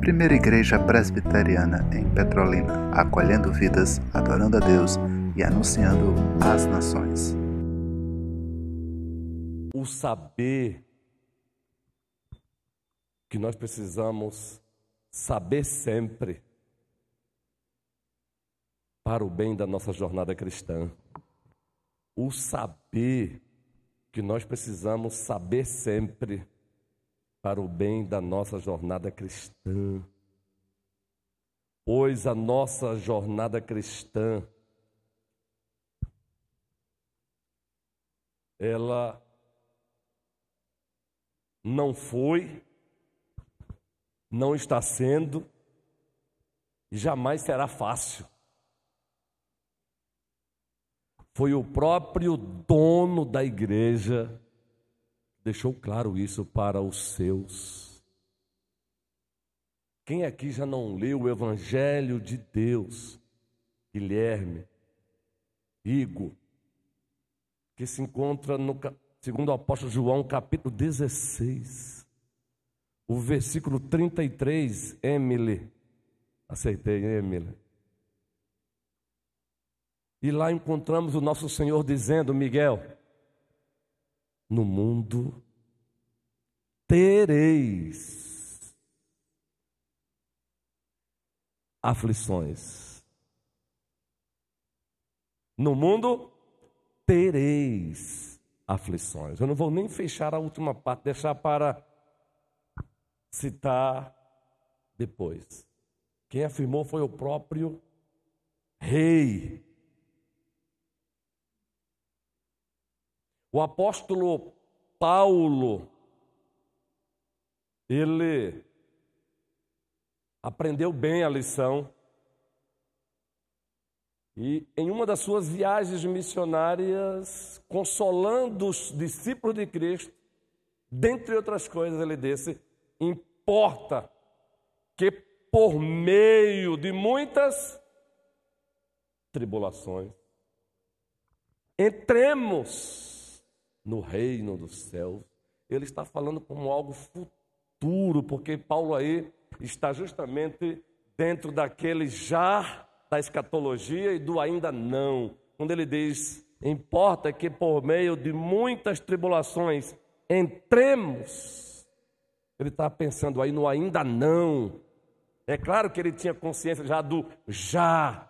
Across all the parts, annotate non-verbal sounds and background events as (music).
Primeira Igreja Presbiteriana em Petrolina, acolhendo vidas, adorando a Deus e anunciando às nações. O saber que nós precisamos saber sempre para o bem da nossa jornada cristã. O saber que nós precisamos saber sempre para o bem da nossa jornada cristã. Pois a nossa jornada cristã ela não foi, não está sendo e jamais será fácil. Foi o próprio dono da igreja deixou claro isso para os seus. Quem aqui já não leu o Evangelho de Deus? Guilherme, Igor, que se encontra no segundo o apóstolo João, capítulo 16, o versículo 33, Emily. Aceitei, Emily. E lá encontramos o nosso Senhor dizendo, Miguel, no mundo tereis aflições. No mundo tereis aflições. Eu não vou nem fechar a última parte, deixar para citar depois. Quem afirmou foi o próprio rei O apóstolo Paulo, ele aprendeu bem a lição e em uma das suas viagens missionárias, consolando os discípulos de Cristo, dentre outras coisas, ele disse: importa que por meio de muitas tribulações entremos no reino dos céus. Ele está falando como algo futuro, porque Paulo aí está justamente dentro daquele já da escatologia e do ainda não. Quando ele diz: importa que por meio de muitas tribulações entremos. Ele está pensando aí no ainda não. É claro que ele tinha consciência já do já.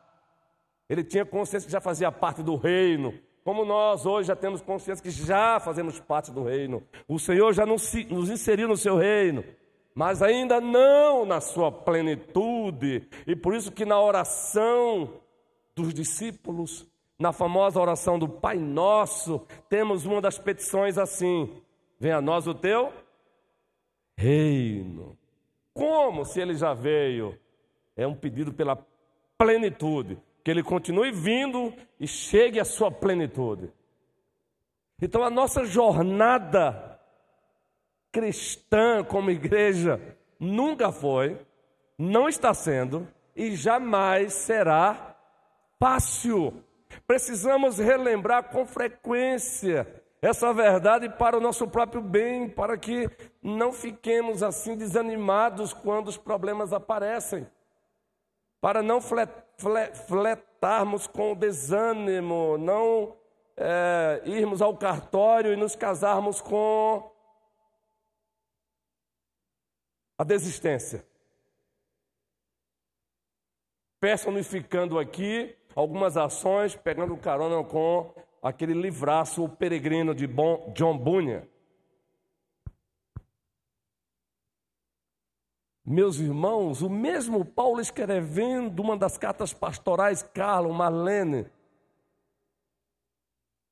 Ele tinha consciência que já fazia parte do reino, como nós hoje já temos consciência que já fazemos parte do reino, o Senhor já nos inseriu no seu reino, mas ainda não na sua plenitude, e por isso que na oração dos discípulos, na famosa oração do Pai Nosso, temos uma das petições assim: venha a nós o teu reino. Como se ele já veio? É um pedido pela plenitude que ele continue vindo e chegue à sua plenitude. Então a nossa jornada cristã como igreja nunca foi, não está sendo e jamais será fácil. Precisamos relembrar com frequência essa verdade para o nosso próprio bem, para que não fiquemos assim desanimados quando os problemas aparecem para não fletarmos com o desânimo, não é, irmos ao cartório e nos casarmos com a desistência. Personificando aqui algumas ações, pegando carona com aquele livraço, O Peregrino de John Bunyan. Meus irmãos, o mesmo Paulo escrevendo uma das cartas pastorais, Carlo, Marlene,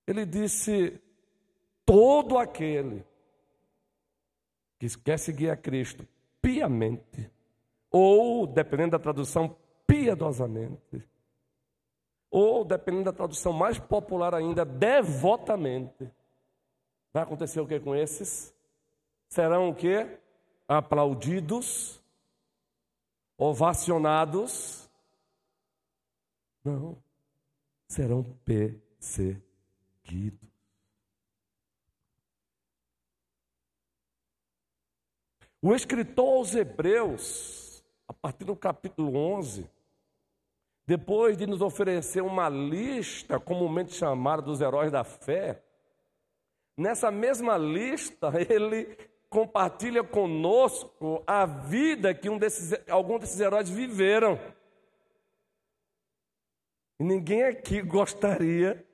ele disse: todo aquele que quer seguir a Cristo piamente, ou, dependendo da tradução, piedosamente, ou, dependendo da tradução mais popular ainda, devotamente, vai acontecer o que com esses? Serão o que? Aplaudidos ovacionados. Não, serão perseguidos. O escritor aos Hebreus, a partir do capítulo 11, depois de nos oferecer uma lista comumente chamada dos heróis da fé, nessa mesma lista (laughs) ele compartilha conosco a vida que um desses, algum desses heróis viveram. E ninguém aqui gostaria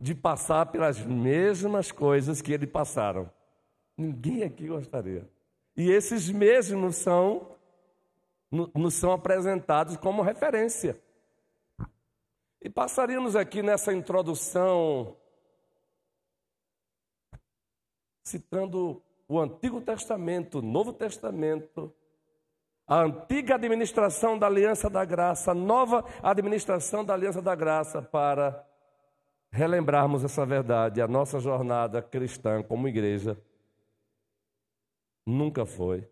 de passar pelas mesmas coisas que eles passaram. Ninguém aqui gostaria. E esses mesmos são nos são apresentados como referência. E passaríamos aqui nessa introdução citando o Antigo Testamento, o Novo Testamento, a antiga administração da Aliança da Graça, a nova administração da Aliança da Graça, para relembrarmos essa verdade. A nossa jornada cristã como igreja nunca foi,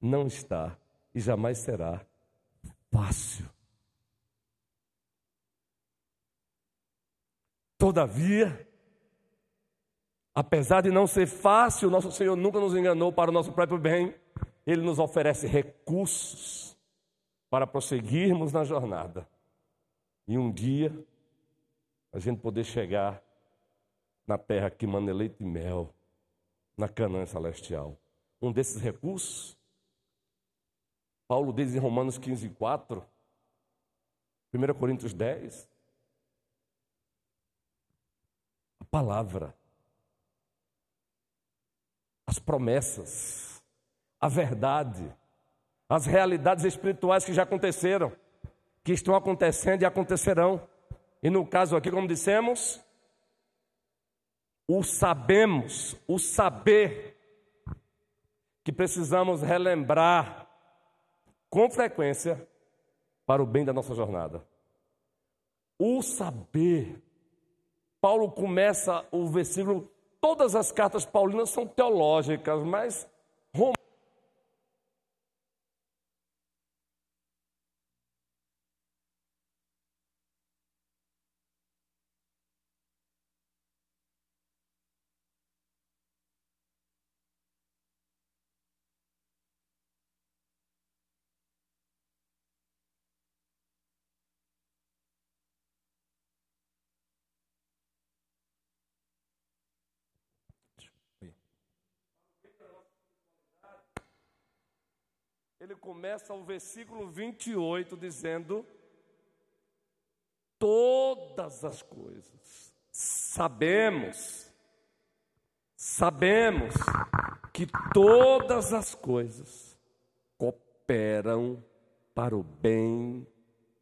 não está e jamais será fácil. Todavia, Apesar de não ser fácil, nosso Senhor nunca nos enganou para o nosso próprio bem. Ele nos oferece recursos para prosseguirmos na jornada. E um dia a gente poder chegar na terra que manda leite e mel, na Canaã celestial. Um desses recursos, Paulo diz em Romanos 15, 4, 1 Coríntios 10, a palavra as promessas, a verdade, as realidades espirituais que já aconteceram, que estão acontecendo e acontecerão. E no caso aqui, como dissemos, o sabemos, o saber que precisamos relembrar com frequência para o bem da nossa jornada. O saber. Paulo começa o versículo Todas as cartas paulinas são teológicas, mas ele começa o versículo 28 dizendo: Todas as coisas sabemos, sabemos que todas as coisas cooperam para o bem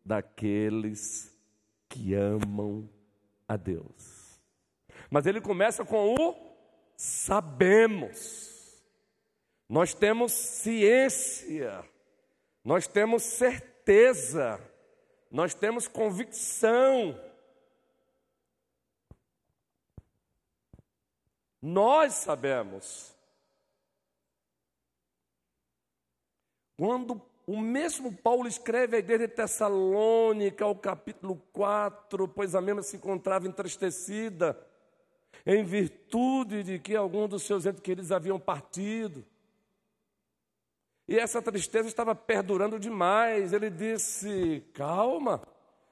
daqueles que amam a Deus. Mas ele começa com o sabemos. Nós temos ciência, nós temos certeza, nós temos convicção. Nós sabemos. Quando o mesmo Paulo escreve à igreja de Tessalônica, ao capítulo 4, pois a mesma se encontrava entristecida, em virtude de que alguns dos seus entes queridos haviam partido. E essa tristeza estava perdurando demais. Ele disse: Calma,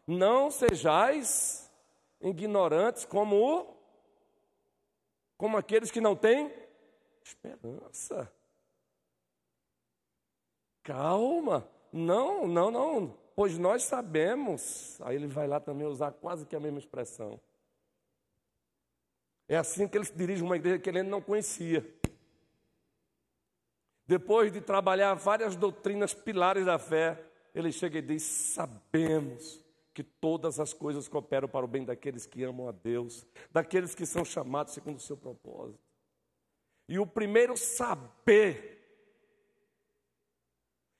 não sejais ignorantes como como aqueles que não têm esperança. Calma, não, não, não, pois nós sabemos. Aí ele vai lá também usar quase que a mesma expressão. É assim que ele se dirige a uma igreja que ele não conhecia. Depois de trabalhar várias doutrinas pilares da fé, ele chega e diz: Sabemos que todas as coisas cooperam para o bem daqueles que amam a Deus, daqueles que são chamados segundo o seu propósito. E o primeiro saber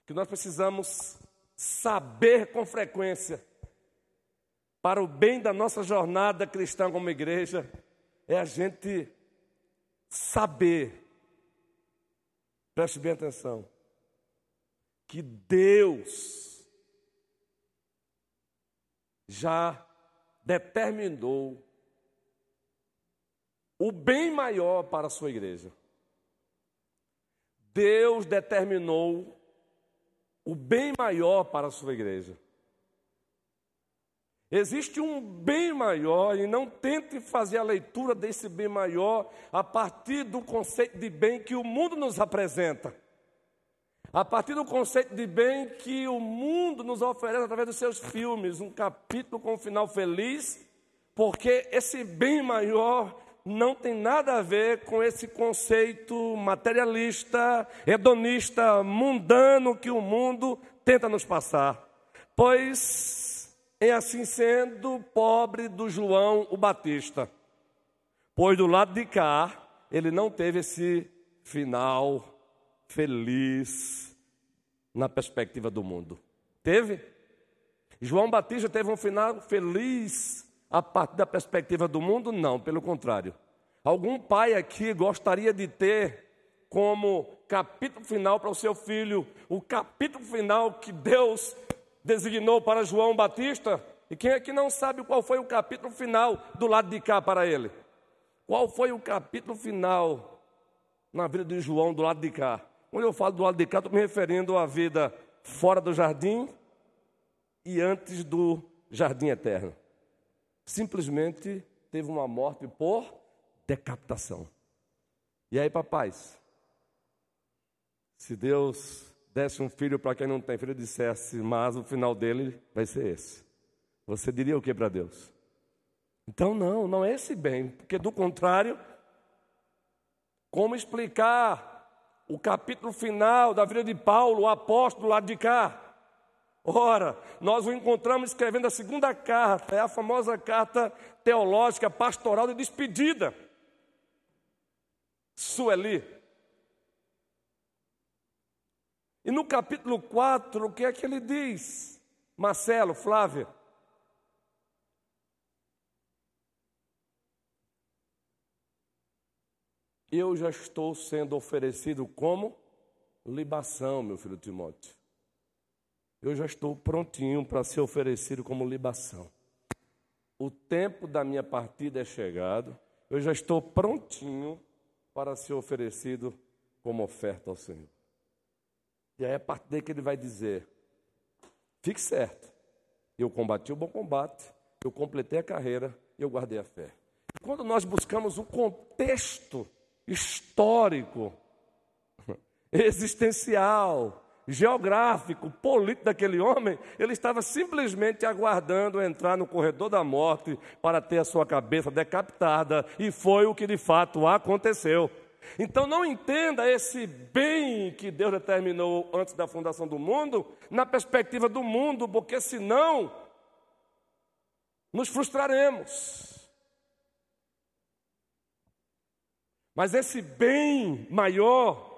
que nós precisamos saber com frequência para o bem da nossa jornada cristã como igreja é a gente saber Preste bem atenção. Que Deus já determinou o bem maior para a sua igreja. Deus determinou o bem maior para a sua igreja. Existe um bem maior e não tente fazer a leitura desse bem maior a partir do conceito de bem que o mundo nos apresenta. A partir do conceito de bem que o mundo nos oferece através dos seus filmes, um capítulo com um final feliz, porque esse bem maior não tem nada a ver com esse conceito materialista, hedonista, mundano que o mundo tenta nos passar. Pois, em assim sendo, pobre do João o Batista. Pois do lado de cá, ele não teve esse final feliz na perspectiva do mundo. Teve? João Batista teve um final feliz a partir da perspectiva do mundo? Não, pelo contrário. Algum pai aqui gostaria de ter como capítulo final para o seu filho o capítulo final que Deus designou para João Batista? E quem é que não sabe qual foi o capítulo final do lado de cá para ele? Qual foi o capítulo final na vida de João do lado de cá? Quando eu falo do lado de cá, estou me referindo à vida fora do jardim e antes do jardim eterno simplesmente teve uma morte por decapitação. E aí, papais? Se Deus desse um filho para quem não tem filho, dissesse, mas o final dele vai ser esse. Você diria o que para Deus? Então, não, não é esse bem, porque do contrário, como explicar o capítulo final da vida de Paulo, o apóstolo lá de cá? Ora, nós o encontramos escrevendo a segunda carta, é a famosa carta teológica, pastoral de despedida. Sueli. E no capítulo 4, o que é que ele diz? Marcelo, Flávia. Eu já estou sendo oferecido como libação, meu filho Timóteo eu já estou prontinho para ser oferecido como libação. O tempo da minha partida é chegado, eu já estou prontinho para ser oferecido como oferta ao Senhor. E aí, a partir daí que ele vai dizer: fique certo, eu combati o bom combate, eu completei a carreira eu guardei a fé. Quando nós buscamos o contexto histórico, (laughs) existencial, geográfico, político daquele homem, ele estava simplesmente aguardando entrar no corredor da morte para ter a sua cabeça decapitada, e foi o que de fato aconteceu. Então não entenda esse bem que Deus determinou antes da fundação do mundo na perspectiva do mundo, porque senão nos frustraremos. Mas esse bem maior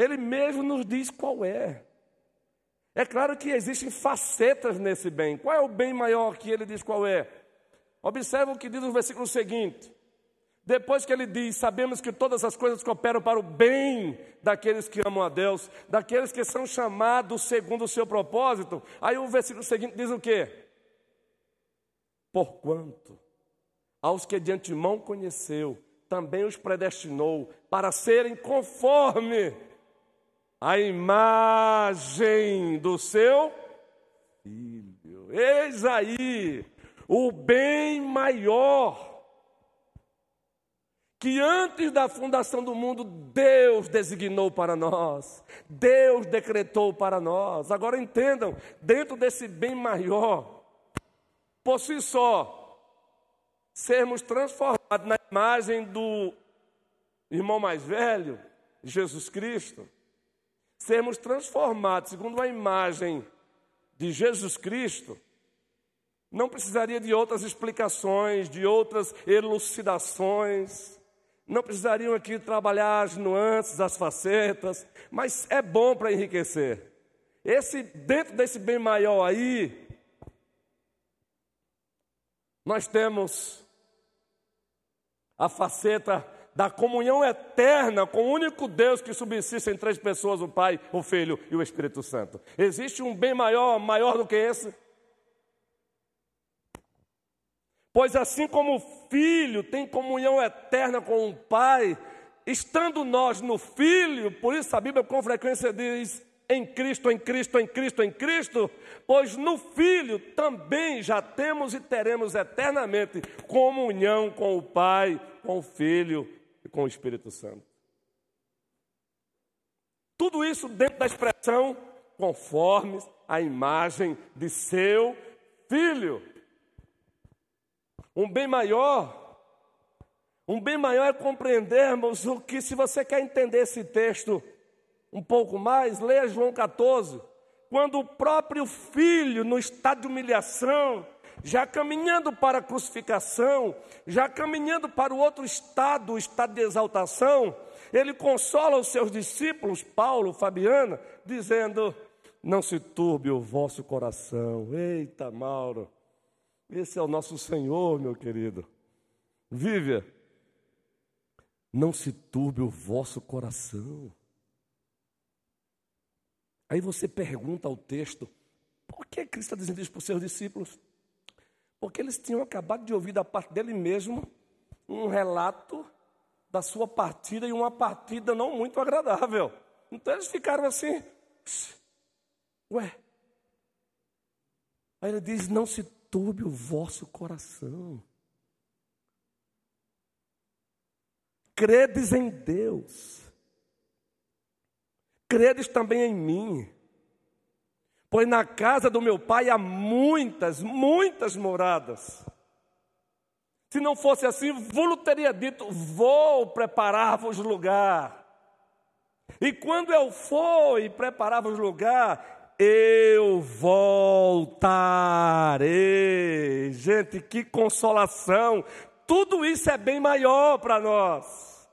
ele mesmo nos diz qual é. É claro que existem facetas nesse bem. Qual é o bem maior que ele diz qual é? Observa o que diz no versículo seguinte. Depois que ele diz: Sabemos que todas as coisas cooperam para o bem daqueles que amam a Deus, daqueles que são chamados segundo o seu propósito. Aí o versículo seguinte diz o quê? Porquanto aos que de antemão conheceu, também os predestinou para serem conforme a imagem do seu filho. Eis aí o bem maior que antes da fundação do mundo Deus designou para nós, Deus decretou para nós. Agora entendam, dentro desse bem maior, por si só, sermos transformados na imagem do irmão mais velho, Jesus Cristo sermos transformados segundo a imagem de Jesus Cristo, não precisaria de outras explicações, de outras elucidações, não precisariam aqui trabalhar as nuances, as facetas, mas é bom para enriquecer. Esse dentro desse bem maior aí, nós temos a faceta da comunhão eterna com o único Deus que subsiste em três pessoas, o Pai, o Filho e o Espírito Santo. Existe um bem maior, maior do que esse? Pois assim como o Filho tem comunhão eterna com o Pai, estando nós no Filho, por isso a Bíblia com frequência diz em Cristo, em Cristo, em Cristo, em Cristo, pois no Filho também já temos e teremos eternamente comunhão com o Pai, com o Filho e com o Espírito Santo. Tudo isso dentro da expressão conforme a imagem de seu Filho. Um bem maior, um bem maior é compreendermos o que, se você quer entender esse texto um pouco mais, leia João 14, quando o próprio filho, no estado de humilhação, já caminhando para a crucificação, já caminhando para o outro estado, o estado de exaltação, ele consola os seus discípulos, Paulo, Fabiana, dizendo: Não se turbe o vosso coração. Eita, Mauro, esse é o nosso Senhor, meu querido. Vive, não se turbe o vosso coração. Aí você pergunta ao texto: por que Cristo está dizendo isso para os seus discípulos? Porque eles tinham acabado de ouvir da parte dele mesmo um relato da sua partida e uma partida não muito agradável. Então eles ficaram assim, ué. Aí ele diz: Não se turbe o vosso coração. Credes em Deus, credes também em mim. Pois na casa do meu pai há muitas, muitas moradas. Se não fosse assim, vos teria dito: Vou preparar-vos lugar. E quando eu for e preparar-vos lugar, eu voltarei. Gente, que consolação! Tudo isso é bem maior para nós.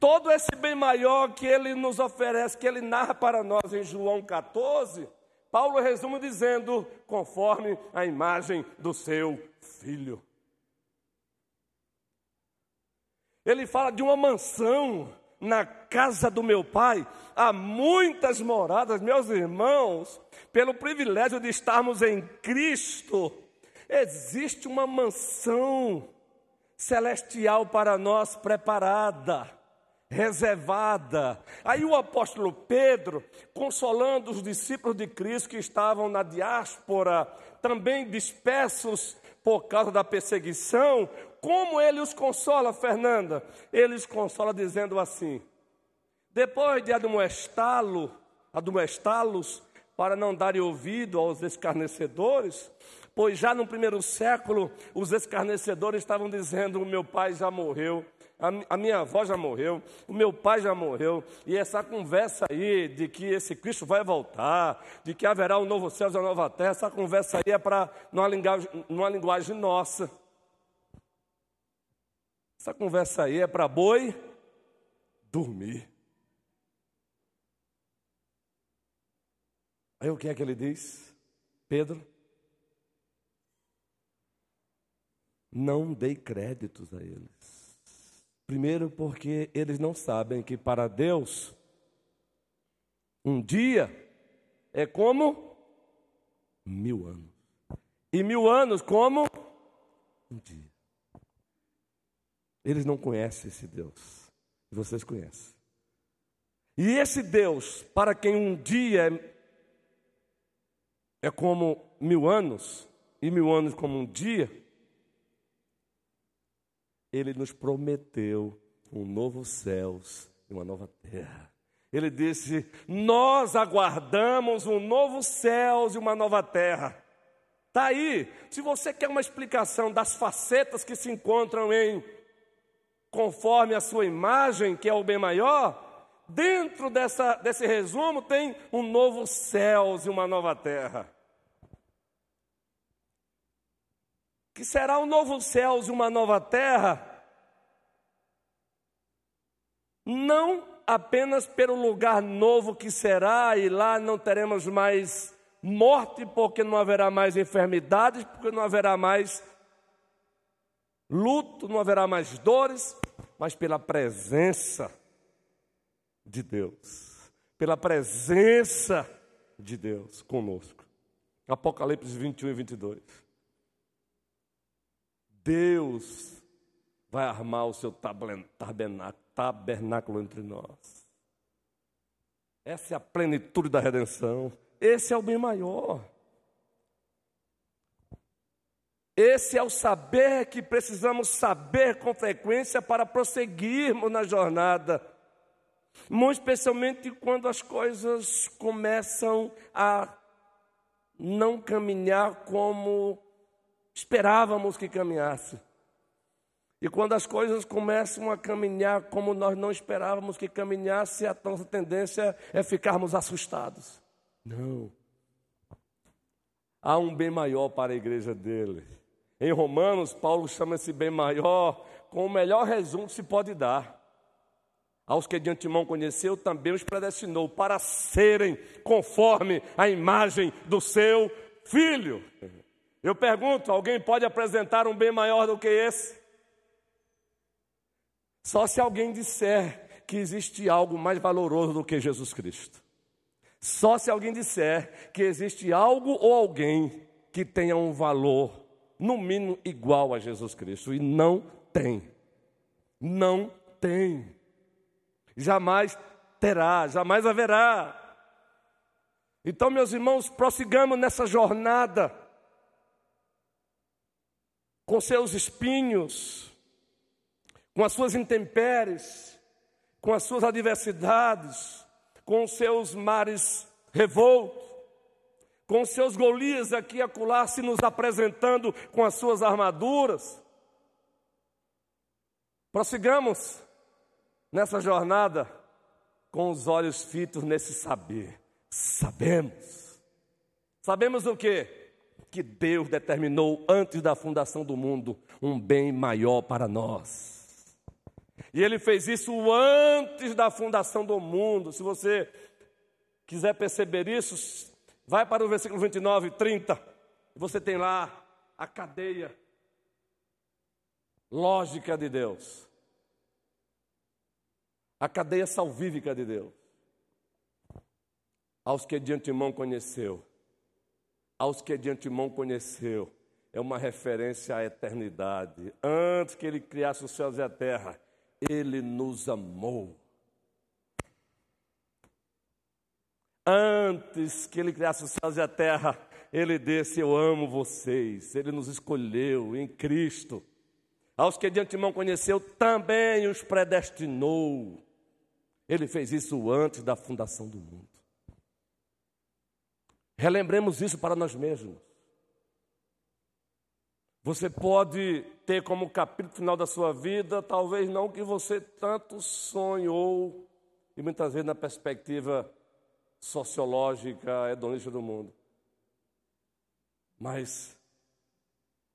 Todo esse bem maior que ele nos oferece, que ele narra para nós em João 14, Paulo resume dizendo: conforme a imagem do seu filho. Ele fala de uma mansão na casa do meu pai, há muitas moradas, meus irmãos, pelo privilégio de estarmos em Cristo, existe uma mansão celestial para nós preparada, reservada. Aí o apóstolo Pedro, consolando os discípulos de Cristo que estavam na diáspora, também dispersos por causa da perseguição, como ele os consola, Fernanda? Ele os consola dizendo assim: depois de admoestá-lo, admoestá-los para não darem ouvido aos escarnecedores, pois já no primeiro século os escarnecedores estavam dizendo: o meu pai já morreu, a minha avó já morreu, o meu pai já morreu, e essa conversa aí de que esse Cristo vai voltar, de que haverá um novo céu e uma nova terra, essa conversa aí é para numa linguagem, linguagem nossa. Essa conversa aí é para boi dormir. Aí o que é que ele diz? Pedro, não dei créditos a eles. Primeiro, porque eles não sabem que para Deus, um dia é como mil anos, e mil anos como um dia. Eles não conhecem esse Deus. Vocês conhecem. E esse Deus, para quem um dia é, é como mil anos, e mil anos como um dia, ele nos prometeu um novo céus e uma nova terra. Ele disse: Nós aguardamos um novo céus e uma nova terra. Está aí. Se você quer uma explicação das facetas que se encontram em conforme a sua imagem, que é o bem maior, dentro dessa, desse resumo tem um novo céu e uma nova terra. Que será um novo céu e uma nova terra, não apenas pelo lugar novo que será, e lá não teremos mais morte, porque não haverá mais enfermidades, porque não haverá mais luto, não haverá mais dores, mas pela presença de Deus. Pela presença de Deus conosco. Apocalipse 21 e 22. Deus vai armar o seu tabernáculo entre nós. Essa é a plenitude da redenção. Esse é o bem maior. Esse é o saber que precisamos saber com frequência para prosseguirmos na jornada. Muito especialmente quando as coisas começam a não caminhar como esperávamos que caminhasse. E quando as coisas começam a caminhar como nós não esperávamos que caminhasse, a nossa tendência é ficarmos assustados. Não. Há um bem maior para a igreja dele. Em Romanos, Paulo chama esse bem maior com o melhor resumo que se pode dar. Aos que de antemão conheceu, também os predestinou para serem conforme a imagem do seu filho. Eu pergunto: alguém pode apresentar um bem maior do que esse? Só se alguém disser que existe algo mais valoroso do que Jesus Cristo. Só se alguém disser que existe algo ou alguém que tenha um valor, no mínimo, igual a Jesus Cristo. E não tem. Não tem. Jamais terá, jamais haverá. Então, meus irmãos, prossigamos nessa jornada com seus espinhos, com as suas intempéries, com as suas adversidades, com os seus mares revoltos, com seus Golias aqui e acolá se nos apresentando com as suas armaduras. Prossigamos nessa jornada com os olhos fitos nesse saber. Sabemos. Sabemos o que? Que Deus determinou antes da fundação do mundo um bem maior para nós. E ele fez isso antes da fundação do mundo. Se você quiser perceber isso, vai para o versículo 29 e 30. Você tem lá a cadeia lógica de Deus. A cadeia salvífica de Deus. Aos que de antemão conheceu. Aos que de antemão conheceu. É uma referência à eternidade. Antes que ele criasse os céus e a terra ele nos amou. Antes que Ele criasse os céus e a terra, Ele disse: Eu amo vocês. Ele nos escolheu em Cristo. Aos que de antemão conheceu, também os predestinou. Ele fez isso antes da fundação do mundo. Relembremos isso para nós mesmos. Você pode ter como capítulo final da sua vida, talvez não que você tanto sonhou, e muitas vezes na perspectiva sociológica hedonista do mundo. Mas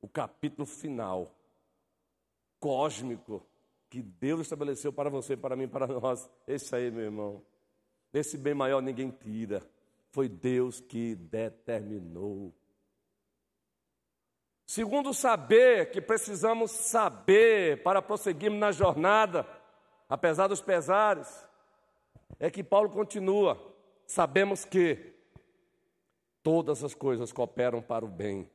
o capítulo final, cósmico, que Deus estabeleceu para você, para mim, para nós, esse aí, meu irmão, esse bem maior ninguém tira, foi Deus que determinou. Segundo saber que precisamos saber para prosseguirmos na jornada, apesar dos pesares, é que Paulo continua. Sabemos que todas as coisas cooperam para o bem,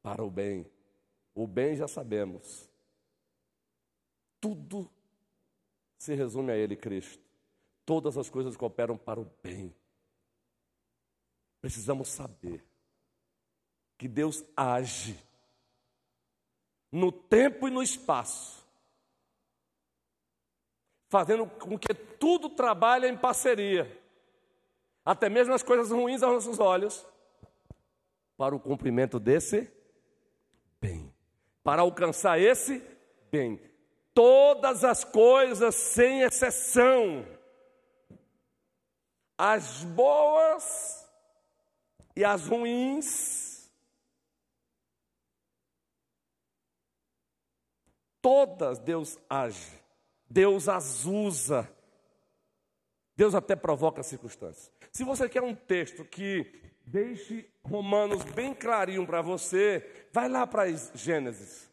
para o bem. O bem já sabemos. Tudo se resume a Ele, Cristo. Todas as coisas cooperam para o bem. Precisamos saber que Deus age no tempo e no espaço, fazendo com que tudo trabalhe em parceria, até mesmo as coisas ruins aos nossos olhos, para o cumprimento desse bem, para alcançar esse bem. Todas as coisas, sem exceção, as boas e as ruins, todas Deus age, Deus as usa, Deus até provoca circunstâncias. Se você quer um texto que deixe Romanos bem clarinho para você, vai lá para Gênesis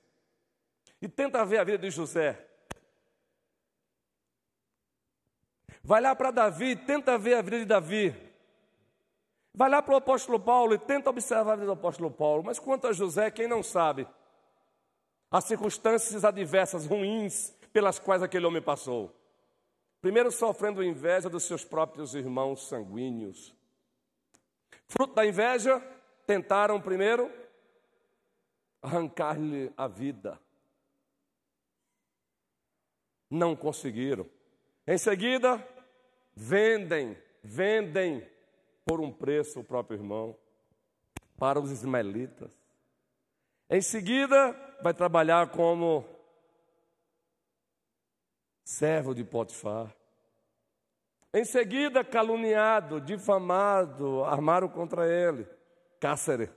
e tenta ver a vida de José. Vai lá para Davi e tenta ver a vida de Davi. Vai lá para o apóstolo Paulo e tenta observar a vida do apóstolo Paulo. Mas quanto a José, quem não sabe? As circunstâncias adversas, ruins, pelas quais aquele homem passou. Primeiro, sofrendo inveja dos seus próprios irmãos sanguíneos. Fruto da inveja, tentaram primeiro arrancar-lhe a vida. Não conseguiram. Em seguida, vendem, vendem por um preço o próprio irmão para os ismaelitas. Em seguida, vai trabalhar como servo de Potifar. Em seguida, caluniado, difamado, armaram contra ele, cárcere.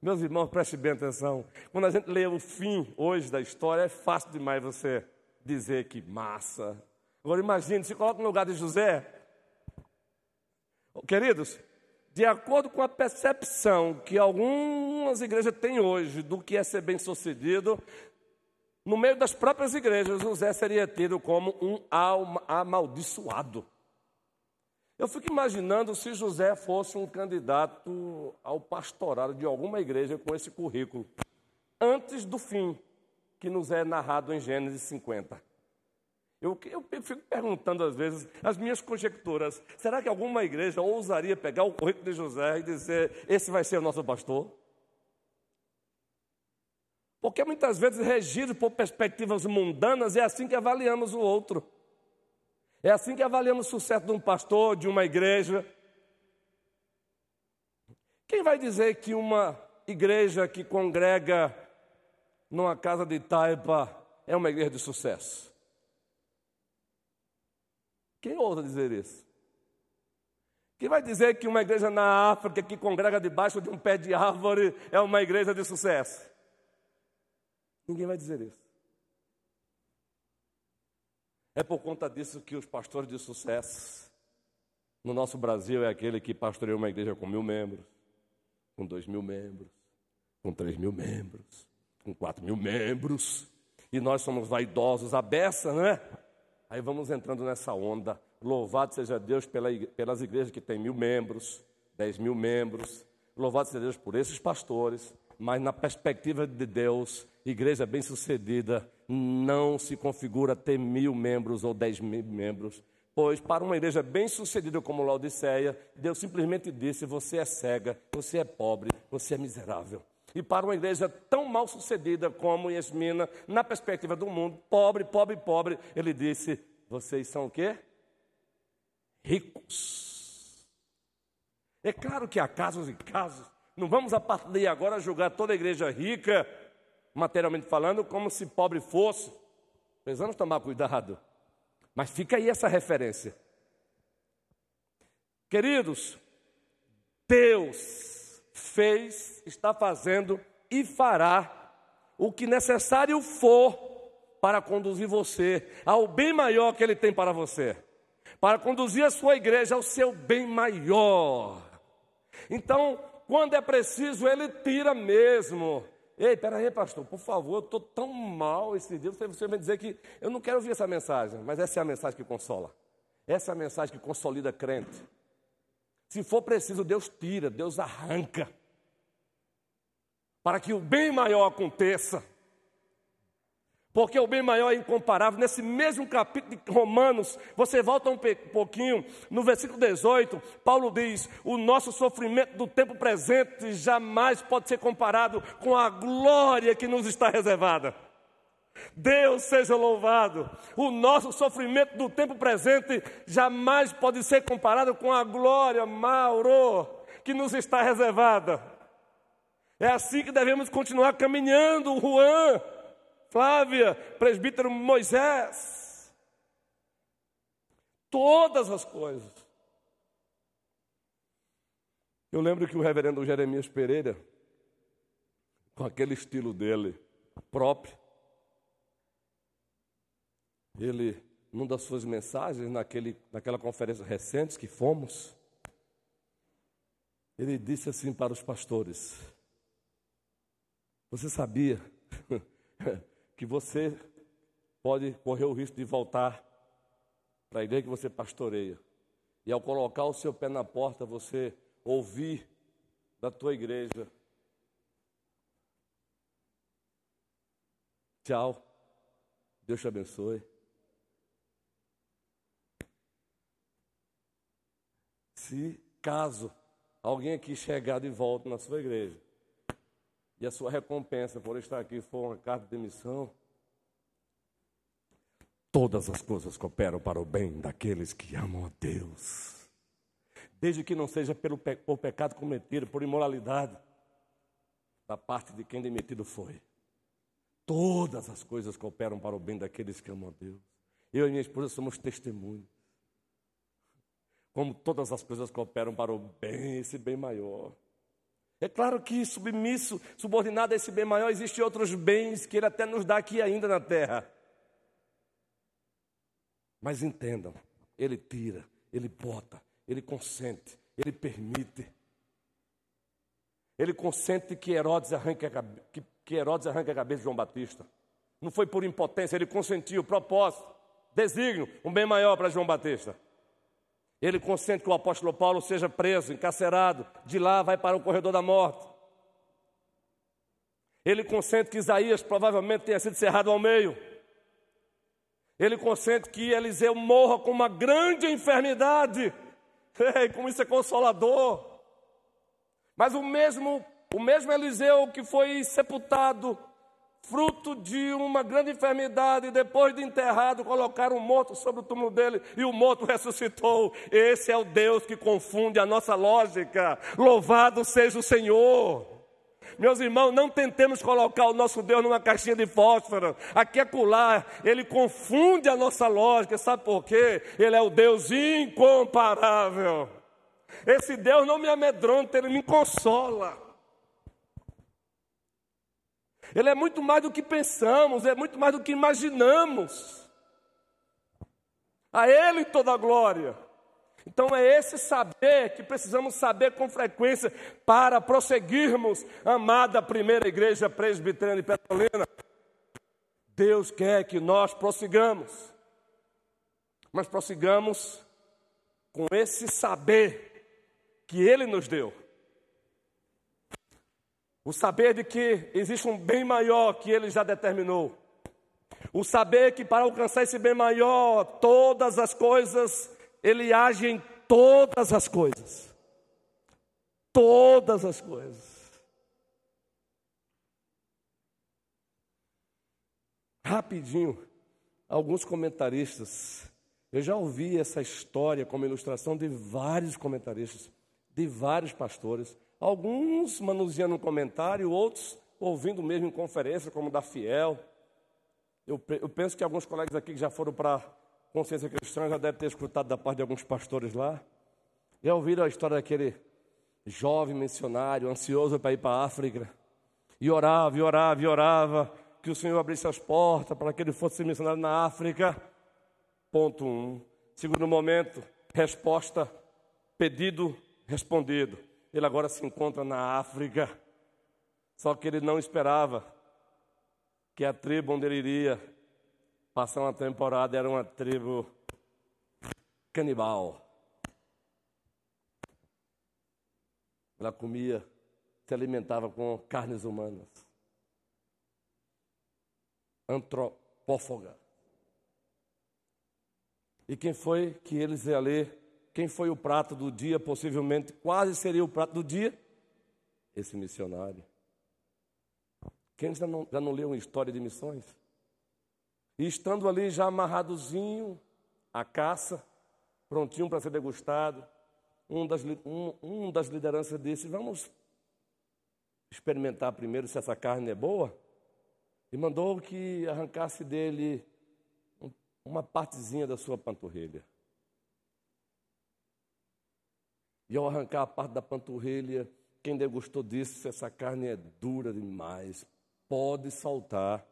Meus irmãos, preste bem atenção. Quando a gente lê o fim hoje da história, é fácil demais você dizer que massa. Agora imagine, se coloca no lugar de José. Queridos, de acordo com a percepção que algumas igrejas têm hoje do que é ser bem sucedido, no meio das próprias igrejas, José seria tido como um amaldiçoado. Eu fico imaginando se José fosse um candidato ao pastorado de alguma igreja com esse currículo, antes do fim que nos é narrado em Gênesis 50. Eu, eu, fico perguntando às vezes, as minhas conjecturas, será que alguma igreja ousaria pegar o currículo de José e dizer, esse vai ser o nosso pastor? Porque muitas vezes, regido por perspectivas mundanas, é assim que avaliamos o outro. É assim que avaliamos o sucesso de um pastor, de uma igreja. Quem vai dizer que uma igreja que congrega numa casa de taipa é uma igreja de sucesso? Quem ousa dizer isso? Quem vai dizer que uma igreja na África que congrega debaixo de um pé de árvore é uma igreja de sucesso? Ninguém vai dizer isso. É por conta disso que os pastores de sucesso no nosso Brasil é aquele que pastoreia uma igreja com mil membros, com dois mil membros, com três mil membros, com quatro mil membros, e nós somos vaidosos, a beça, né? Aí vamos entrando nessa onda. Louvado seja Deus pela, pelas igrejas que têm mil membros, dez mil membros. Louvado seja Deus por esses pastores mas na perspectiva de Deus, igreja bem-sucedida não se configura ter mil membros ou dez mil membros, pois para uma igreja bem-sucedida como Laodiceia, Deus simplesmente disse: você é cega, você é pobre, você é miserável. E para uma igreja tão mal sucedida como Yasmina, na perspectiva do mundo, pobre, pobre, pobre, ele disse: vocês são o quê? Ricos. É claro que há casos e casos não vamos a partir de agora julgar toda a igreja rica, materialmente falando, como se pobre fosse. Precisamos tomar cuidado. Mas fica aí essa referência. Queridos, Deus fez, está fazendo e fará o que necessário for para conduzir você ao bem maior que Ele tem para você, para conduzir a sua igreja ao seu bem maior. Então, quando é preciso, ele tira mesmo. Ei, peraí, pastor, por favor, eu estou tão mal esse dia. Você, você vai dizer que eu não quero ouvir essa mensagem, mas essa é a mensagem que consola. Essa é a mensagem que consolida crente. Se for preciso, Deus tira, Deus arranca. Para que o bem maior aconteça porque o bem maior é incomparável. Nesse mesmo capítulo de Romanos, você volta um pouquinho, no versículo 18, Paulo diz: O nosso sofrimento do tempo presente jamais pode ser comparado com a glória que nos está reservada. Deus seja louvado. O nosso sofrimento do tempo presente jamais pode ser comparado com a glória, Mauro, que nos está reservada. É assim que devemos continuar caminhando, Juan. Flávia, presbítero Moisés. Todas as coisas. Eu lembro que o reverendo Jeremias Pereira, com aquele estilo dele próprio, ele, numa das suas mensagens, naquele, naquela conferência recente que fomos, ele disse assim para os pastores: Você sabia (laughs) que você pode correr o risco de voltar para a igreja que você pastoreia. E ao colocar o seu pé na porta, você ouvir da tua igreja: Tchau, Deus te abençoe. Se caso alguém aqui chegar de volta na sua igreja e a sua recompensa por estar aqui for uma carta de demissão, todas as coisas cooperam para o bem daqueles que amam a Deus. Desde que não seja pelo pe por pecado cometido, por imoralidade, da parte de quem demitido foi. Todas as coisas cooperam para o bem daqueles que amam a Deus. Eu e minha esposa somos testemunhos. Como todas as coisas cooperam para o bem, esse bem maior. É claro que submisso, subordinado a esse bem maior, existem outros bens que Ele até nos dá aqui ainda na terra. Mas entendam, Ele tira, Ele bota, Ele consente, Ele permite. Ele consente que Herodes arranque a, que, que Herodes arranque a cabeça de João Batista. Não foi por impotência, ele consentiu, propósito, desígnio, um bem maior para João Batista. Ele consente que o apóstolo Paulo seja preso, encarcerado, de lá vai para o corredor da morte. Ele consente que Isaías provavelmente tenha sido cerrado ao meio. Ele consente que Eliseu morra com uma grande enfermidade. (laughs) Ei, como isso é consolador. Mas o mesmo, o mesmo Eliseu que foi sepultado fruto de uma grande enfermidade, depois de enterrado, colocaram um morto sobre o túmulo dele e o morto ressuscitou. Esse é o Deus que confunde a nossa lógica. Louvado seja o Senhor. Meus irmãos, não tentemos colocar o nosso Deus numa caixinha de fósforo. Aqui colar, ele confunde a nossa lógica. Sabe por quê? Ele é o Deus incomparável. Esse Deus não me amedronta, ele me consola. Ele é muito mais do que pensamos, é muito mais do que imaginamos. A Ele toda a glória. Então é esse saber que precisamos saber com frequência para prosseguirmos, amada primeira igreja presbiteriana de Petrolina. Deus quer que nós prossigamos, mas prossigamos com esse saber que Ele nos deu. O saber de que existe um bem maior que ele já determinou. O saber que para alcançar esse bem maior, todas as coisas, ele age em todas as coisas. Todas as coisas. Rapidinho, alguns comentaristas, eu já ouvi essa história como ilustração de vários comentaristas, de vários pastores Alguns manuseando um comentário, outros ouvindo mesmo em conferência, como da Fiel. Eu, eu penso que alguns colegas aqui que já foram para Consciência Cristã já devem ter escutado da parte de alguns pastores lá. Já ouviram a história daquele jovem missionário, ansioso para ir para a África. E orava, e orava, e orava, que o Senhor abrisse as portas para que ele fosse missionário na África. Ponto um. Segundo momento, resposta, pedido respondido. Ele agora se encontra na África. Só que ele não esperava que a tribo onde ele iria passar uma temporada era uma tribo canibal. Ela comia, se alimentava com carnes humanas. Antropófaga. E quem foi que eles ler quem foi o prato do dia? Possivelmente quase seria o prato do dia? Esse missionário. Quem já não, já não leu uma história de missões? E estando ali já amarradozinho, a caça, prontinho para ser degustado, um das, um, um das lideranças disse: Vamos experimentar primeiro se essa carne é boa. E mandou que arrancasse dele uma partezinha da sua panturrilha. E ao arrancar a parte da panturrilha, quem degustou disse: essa carne é dura demais, pode saltar.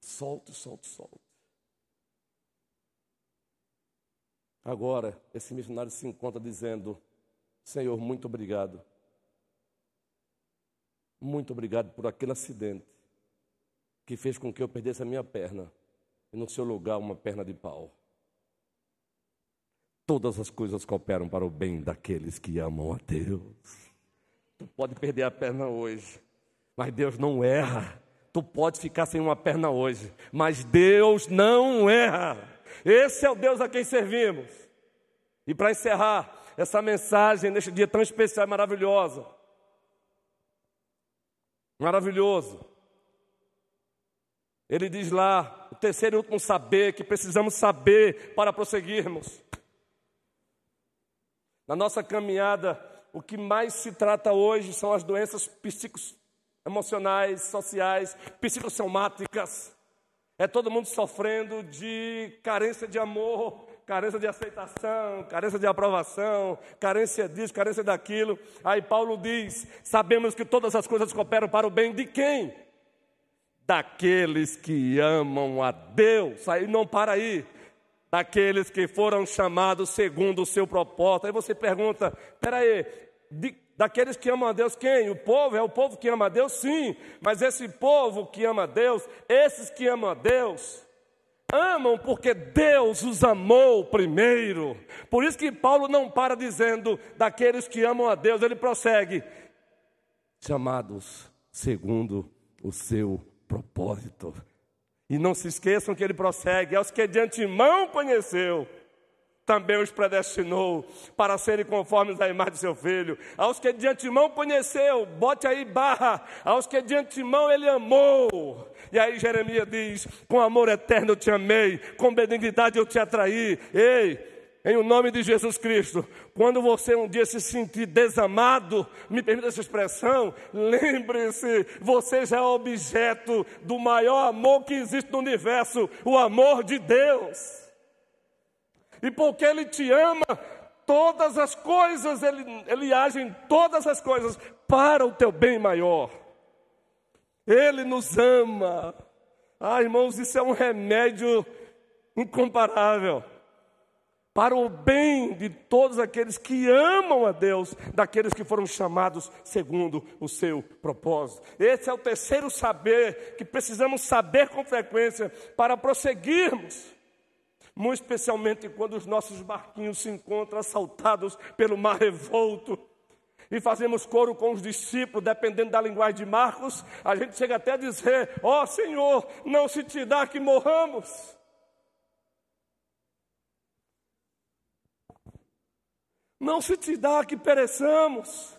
Solte, solte, solte. Agora, esse missionário se encontra dizendo: Senhor, muito obrigado. Muito obrigado por aquele acidente que fez com que eu perdesse a minha perna e no seu lugar uma perna de pau todas as coisas cooperam para o bem daqueles que amam a Deus. Tu pode perder a perna hoje, mas Deus não erra. Tu pode ficar sem uma perna hoje, mas Deus não erra. Esse é o Deus a quem servimos. E para encerrar essa mensagem neste dia tão especial e maravilhosa. Maravilhoso. Ele diz lá, o terceiro e último saber que precisamos saber para prosseguirmos. Na nossa caminhada, o que mais se trata hoje são as doenças psicoemocionais, sociais, psicossomáticas. É todo mundo sofrendo de carência de amor, carência de aceitação, carência de aprovação, carência disso, carência daquilo. Aí Paulo diz: sabemos que todas as coisas cooperam para o bem de quem? Daqueles que amam a Deus. Aí não para aí. Daqueles que foram chamados segundo o seu propósito. Aí você pergunta: peraí, de, daqueles que amam a Deus, quem? O povo? É o povo que ama a Deus? Sim, mas esse povo que ama a Deus, esses que amam a Deus, Amam porque Deus os amou primeiro. Por isso que Paulo não para dizendo daqueles que amam a Deus, ele prossegue: chamados segundo o seu propósito. E não se esqueçam que ele prossegue: aos que de antemão conheceu, também os predestinou para serem conformes à imagem de seu filho. Aos que de antemão conheceu, bote aí barra, aos que de antemão ele amou. E aí Jeremias diz: com amor eterno eu te amei, com benignidade eu te atraí. Ei, em o nome de Jesus Cristo, quando você um dia se sentir desamado, me permita essa expressão, lembre-se, você já é objeto do maior amor que existe no universo, o amor de Deus. E porque Ele te ama, todas as coisas, Ele, Ele age em todas as coisas para o teu bem maior. Ele nos ama. Ah, irmãos, isso é um remédio incomparável para o bem de todos aqueles que amam a Deus, daqueles que foram chamados segundo o seu propósito. Esse é o terceiro saber que precisamos saber com frequência para prosseguirmos muito especialmente quando os nossos barquinhos se encontram assaltados pelo mar revolto. E fazemos coro com os discípulos, dependendo da linguagem de Marcos, a gente chega até a dizer: Ó oh, Senhor, não se te dá que morramos. Não se te dá que pereçamos.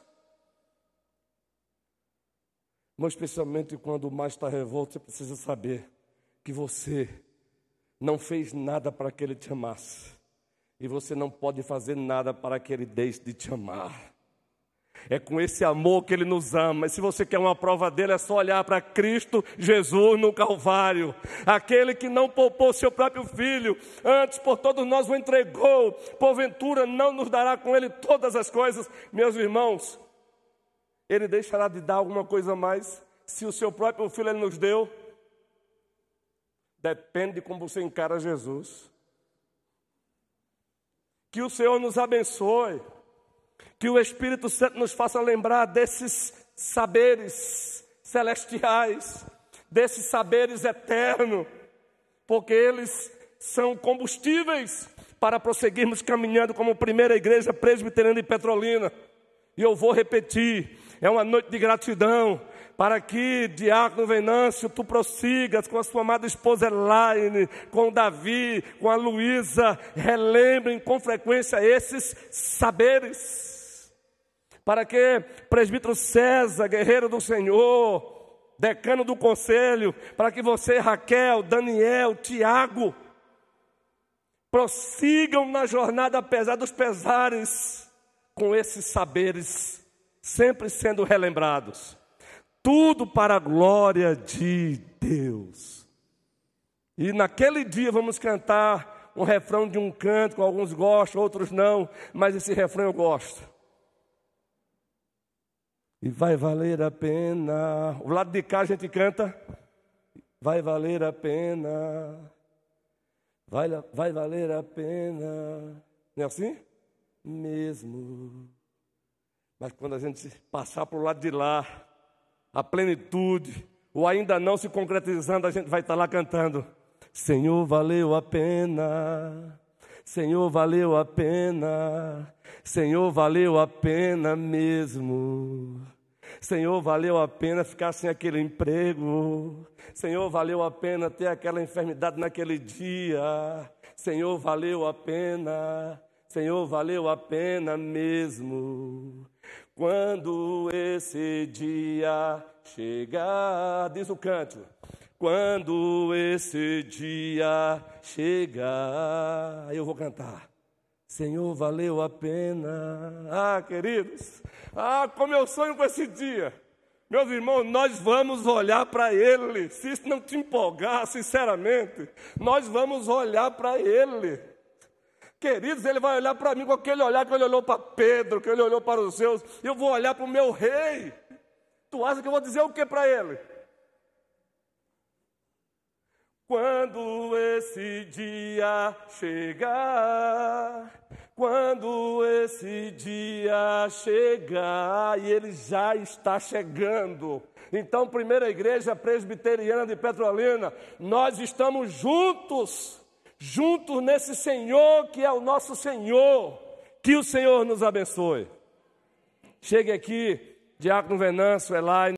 Mas especialmente quando o mar está revolto, você precisa saber que você não fez nada para que ele te amasse. E você não pode fazer nada para que ele deixe de te amar. É com esse amor que ele nos ama. E se você quer uma prova dele, é só olhar para Cristo Jesus no Calvário. Aquele que não poupou seu próprio filho, antes por todos nós o entregou. Porventura não nos dará com ele todas as coisas. Meus irmãos, ele deixará de dar alguma coisa mais se o seu próprio filho ele nos deu. Depende de como você encara Jesus. Que o Senhor nos abençoe. Que o Espírito Santo nos faça lembrar desses saberes celestiais, desses saberes eternos, porque eles são combustíveis para prosseguirmos caminhando como primeira igreja presbiteriana de Petrolina. E eu vou repetir: é uma noite de gratidão, para que, Diácono Venâncio, tu prossigas com a sua amada esposa Elaine, com Davi, com a Luísa, relembrem com frequência esses saberes. Para que presbítero César, guerreiro do Senhor, decano do conselho, para que você, Raquel, Daniel, Tiago, prossigam na jornada apesar dos pesares, com esses saberes, sempre sendo relembrados tudo para a glória de Deus. E naquele dia vamos cantar um refrão de um canto, que alguns gostam, outros não, mas esse refrão eu gosto. E vai valer a pena. O lado de cá a gente canta. Vai valer a pena. Vai, vai valer a pena. Não é assim? Mesmo. Mas quando a gente passar para o lado de lá, a plenitude, ou ainda não se concretizando, a gente vai estar lá cantando: Senhor, valeu a pena, Senhor, valeu a pena, Senhor, valeu a pena mesmo. Senhor, valeu a pena ficar sem aquele emprego. Senhor, valeu a pena ter aquela enfermidade naquele dia. Senhor, valeu a pena. Senhor, valeu a pena mesmo. Quando esse dia chegar, diz o canto. Quando esse dia chegar, eu vou cantar. Senhor, valeu a pena. Ah, queridos, ah, como eu sonho com esse dia. Meus irmãos, nós vamos olhar para Ele. Se isso não te empolgar, sinceramente, nós vamos olhar para Ele. Queridos, Ele vai olhar para mim com aquele olhar que Ele olhou para Pedro, que Ele olhou para os seus. Eu vou olhar para o meu rei. Tu acha que eu vou dizer o que para Ele? Quando esse dia chegar, quando esse dia chegar, e ele já está chegando. Então, primeira igreja presbiteriana de Petrolina, nós estamos juntos, juntos nesse Senhor que é o nosso Senhor. Que o Senhor nos abençoe. Chegue aqui, Diácono Venâncio, Elai.